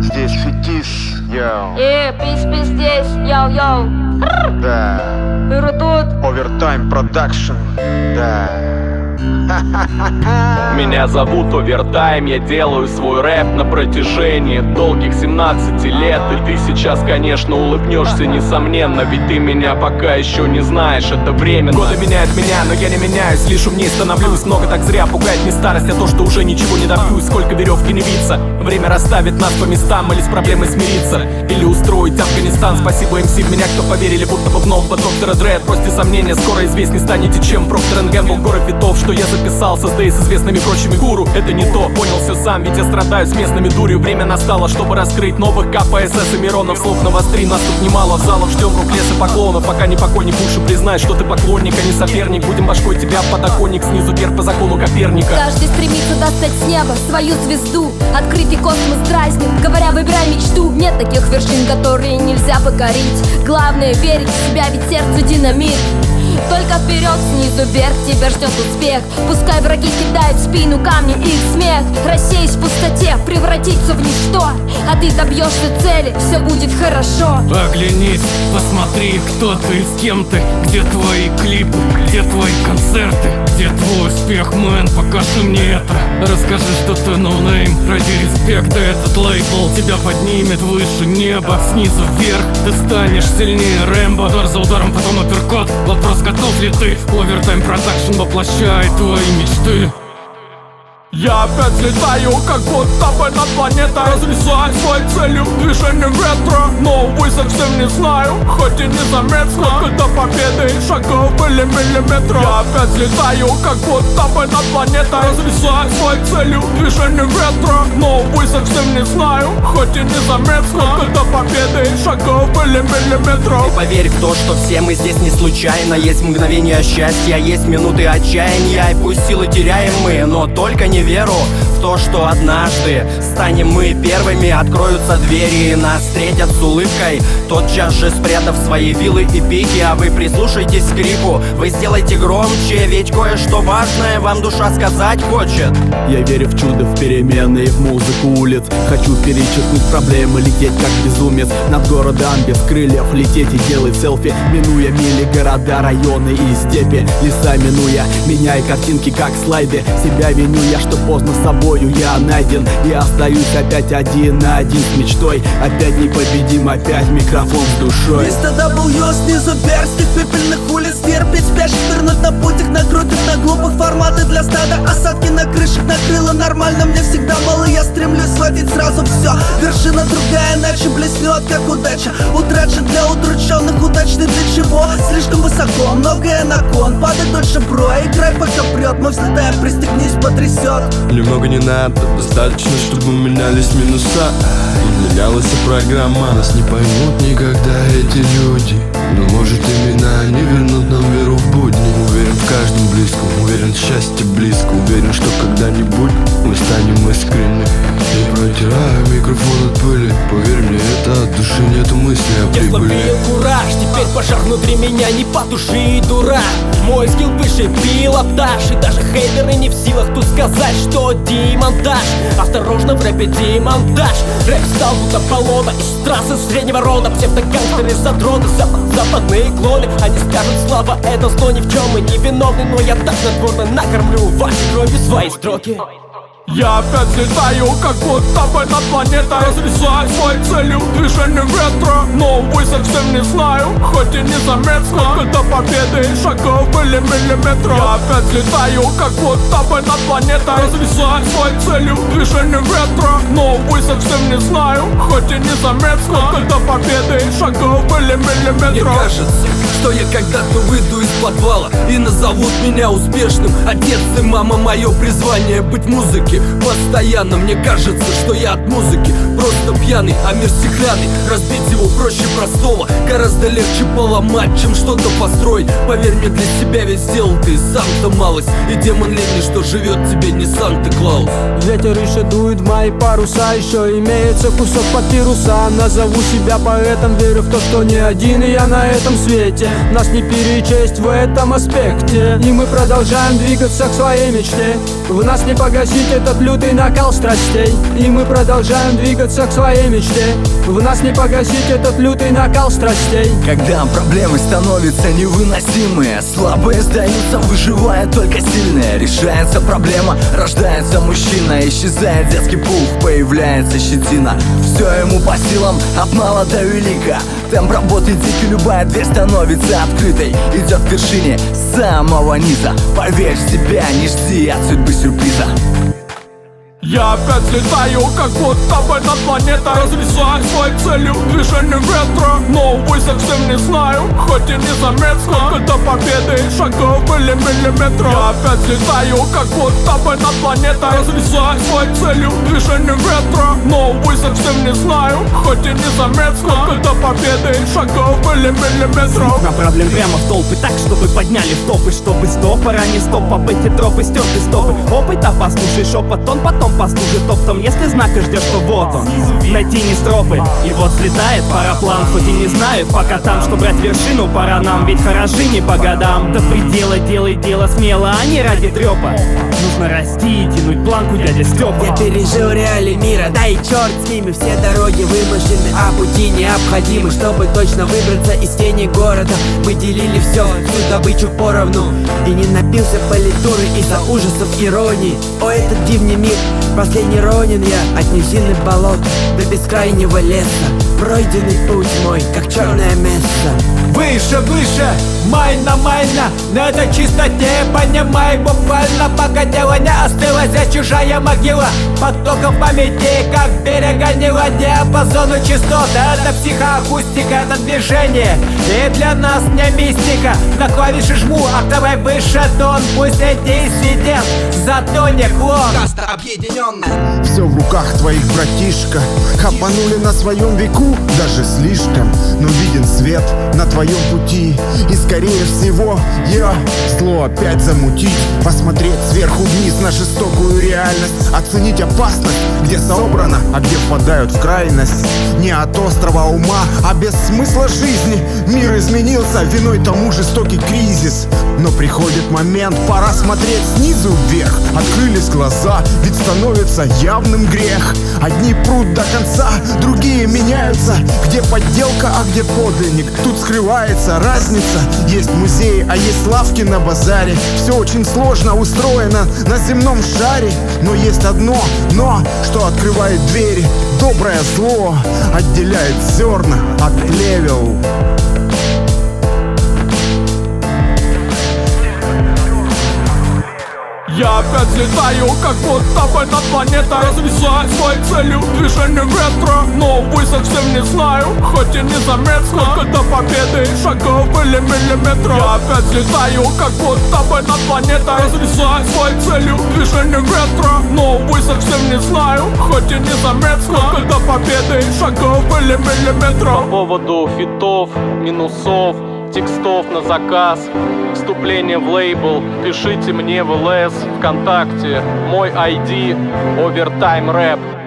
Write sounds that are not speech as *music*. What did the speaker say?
Здесь Фетис, yo. Э, PSP здесь, йоу-йоу. Да. Ира тут. Overtime Production. Да. *laughs* Меня зовут Овертайм, я делаю свой рэп на протяжении долгих 17 лет. И ты сейчас, конечно, улыбнешься, несомненно Ведь ты меня пока еще не знаешь, это временно. Годы меняют меня, но я не меняюсь, лишь умнее становлюсь. Много так зря пугает не старость, а то, что уже ничего не добьюсь. Сколько веревки не виться, время расставит нас по местам Или с проблемой смириться, или устроить Афганистан. Спасибо МС в меня, кто поверили, будто бы в нового доктора Дре. Бросьте сомнения, скоро известней станете, чем Проктор Гэмбл Город витов, что я записал, создаю с известными прочими гуру. Это не то, понял все сам, ведь я страдаю с местными дурью. Время настало, чтобы раскрыть новых КПСС и Миронов Слов навостри, нас тут немало в залах Ждем рук леса поклонов, пока не покойник Лучше признай, что ты поклонник, а не соперник. Будем башкой тебя подоконник, снизу вверх по закону Коперника. Каждый стремится достать с неба свою звезду. Открытый космос дразнит, говоря выбирай мечту. Нет таких вершин, которые нельзя покорить. Главное верить в себя, ведь сердце динамит только вперед, снизу вверх тебя ждет успех. Пускай враги кидают в спину камни и их смех. Рассеясь в пустоте, превратиться в ничто. А ты добьешься цели, все будет хорошо. Оглянись, посмотри, кто ты, с кем ты Где твои клипы, где твои концерты Где твой успех, мэн, покажи мне это. Расскажи, что ты no name, ради респекта Этот лейбл тебя поднимет выше неба Снизу вверх ты станешь сильнее Рэмбо. Удар за ударом, потом апперкот Вопрос, готов ли ты? Overtime Production воплощает твои мечты Я опять летаю, как будто бы над планетой. Разрезаю своей целью движением ветра. Но, увы, совсем не знаю, хоть и Сколько до победы шагов или миллиметров. Я опять летаю, как будто бы над планетой. Разрезаю своей целью движением ветра. Но, увы, совсем не знаю, хоть и Сколько до победы шагов или миллиметров. И поверь в то, что все мы здесь не случайно. Есть мгновения счастья, есть минуты отчаяния. И пусть силы теряем мы, но только не веру в то, что однажды станем мы первыми. Откроются двери и нас встретят с улыбкой. Тотчас же спрятав свои вилы и пики А вы прислушайтесь к крику, вы сделайте громче Ведь кое-что важное вам душа сказать хочет. Я верю в чудо, в перемены, в музыку улиц. Хочу перечеркнуть проблемы, лететь как безумец. Над городом без крыльев, лететь и делать селфи Минуя мили, города, районы и степи. Леса минуя, меняя картинки как слайды Себя виню я, что поздно собою я найден. И остаюсь опять один на один с мечтой. Опять непобедим, опять микрофон с душой. Мистер W снизу вверх, с пепельных улиц Терпеть спящих, вернуть на путях Накрутят на глупых форматы для стада. Осадки на крышах накрыло нормально Мне всегда мало, я стремлюсь схватить сразу все Вершина другая, иначе блеснет, как удача. Утрачен для удрученных, удачный для чего? Слишком высоко, многое на кон. Падай дольше, бро, играй пока прет Мы взлетаем, пристегнись, потрясет Немного не надо, достаточно, чтобы менялись минуса. И менялась и программа. Нас не поймут никогда эти люди. Но может именно они вернут нам веру в будни. Уверен в каждом близком, уверен счастье близко. Уверен, что когда-нибудь мы станем искренни И протираю микрофон от пыли. Поверь мне, это от души нету мысли о Я прибыли теперь пожар внутри меня не потуши, дурак Мой скилл выше пилотаж И даже хейтеры не в силах тут сказать, что демонтаж. Осторожно в рэпе демонтаж. Рэп стал будто болото из трассы среднего рода. Псевдогангстеры, задроты, запад, западные клоны. Они скажут, слава, это зло ни в чем мы не виновны Но я так надворно накормлю вашей кровью свои строки я опять летаю, как будто бы над планетой. Разрезаю своей целью движением ветра Но, увы, совсем не знаю, хоть и незаметно до победы шагов или миллиметров. Я опять летаю, как будто бы над планетой. Разрезаю своей целью движением ветра Но, увы, совсем не знаю, хоть и незаметно до победы шагов или миллиметров. Мне кажется, что я когда-то выйду из подвала И назовут меня успешным Отец и мама. Мое призвание быть Постоянно мне кажется, что я от музыки Просто пьяный, а мир стеклянный. Разбить его проще простого Гораздо легче поломать, чем что-то построить. Поверь мне, для себя ведь сделал ты сам-то малость. И демон летний, что живет тебе не Санта-Клаус. Ветер еще дует мои паруса Еще имеется кусок папируса. Назову себя поэтом, верю в то, что не один и я на этом свете. Нас не перечесть в этом аспекте. И мы продолжаем двигаться к своей мечте. В нас не погасить это этот лютый накал страстей. И мы продолжаем двигаться к своей мечте. В нас не погасить этот лютый накал страстей. Когда проблемы становятся невыносимые Слабые сдаются, выживая только сильные. Решается проблема, рождается мужчина Исчезает детский пух, появляется щетина. Все ему по силам, от мала до велика. Темп работы дикий, любая дверь становится открытой. Идет к вершине самого низа. Поверь в себя, не жди от судьбы сюрприза я опять летаю, как будто бы над планетой Разрезаю своей целью движением ветра. Но, увы, совсем не знаю, хоть и не заметно. Сколько до победы шагов или миллиметров Я опять летаю, как будто бы над планетой Разрезаю своей целью движением ветра. Но, увы, совсем не знаю, хоть и не заметно. Сколько до победы шагов или миллиметров Направлен прямо в толпы так, чтобы подняли в топы. Чтобы стопора не стоп, об эти тропы стерты стопы. Опыта послушай шепот, он потом послужит оптом Если знака ждешь, то вот он. Найти не стропы И вот слетает параплан. Хоть и не знаю, пока там, что брать вершину Пора нам, ведь хороши не по годам. До предела делай дело смело, а не ради трепа Нужно расти и тянуть планку, дядя Степа Я пережил реалии мира, да и черт с ними. Все дороги вымышлены, а пути необходимы Чтобы точно выбраться из тени города. Мы делили все, всю добычу поровну. И не напился политуры из-за ужасов иронии. О, этот дивный мир, Последний ронин я от низины болот до бескрайнего леса. Пройденный путь мой, как черное место Выше, выше, майна, майна. На этой чистоте понимай буквально Пока дело не остыло, здесь чужая могила. Потоком памяти, как берега Нила Диапазону частот, это психоакустика, это движение. И для нас не мистика. На клавиши жму, октавой выше тон Пусть эти сидят, зато не клон. Каста объединенная Все в руках твоих, братишка. Хапанули на своем веку, даже слишком Но виден свет на твоем пути. И скорее всего, я зло опять замутить. Посмотреть сверху вниз на жестокую реальность. Оценить опасность, где собрано, а где впадают в крайность. Не от острого ума, а без смысла жизни. Мир изменился, виной тому жестокий кризис Но приходит момент, пора смотреть снизу вверх. Открылись глаза, ведь становится явным грех. Одни прут до конца, другие меняются. Где подделка, а где подлинник? Тут скрывается разница. Есть музеи, а есть лавки на базаре. Все очень сложно устроено на земном шаре. Но есть одно но, что открывает двери. Доброе зло отделяет зерна от плевел Я опять летаю, как будто бы над планетой. Разрезаю своей целью движением ветра. Но, увы, совсем не знаю, хоть и не заметно Сколько до победы шагов или миллиметров. Я опять летаю, как будто бы над планетой. Разрезаю своей целью движением ветра. Но, увы, совсем не знаю, хоть и не заметно Сколько до победы шагов или миллиметров. По поводу фитов, минусов текстов на заказ Вступление в лейбл. Пишите мне в ЛС ВКонтакте. Мой ID Overtime Rap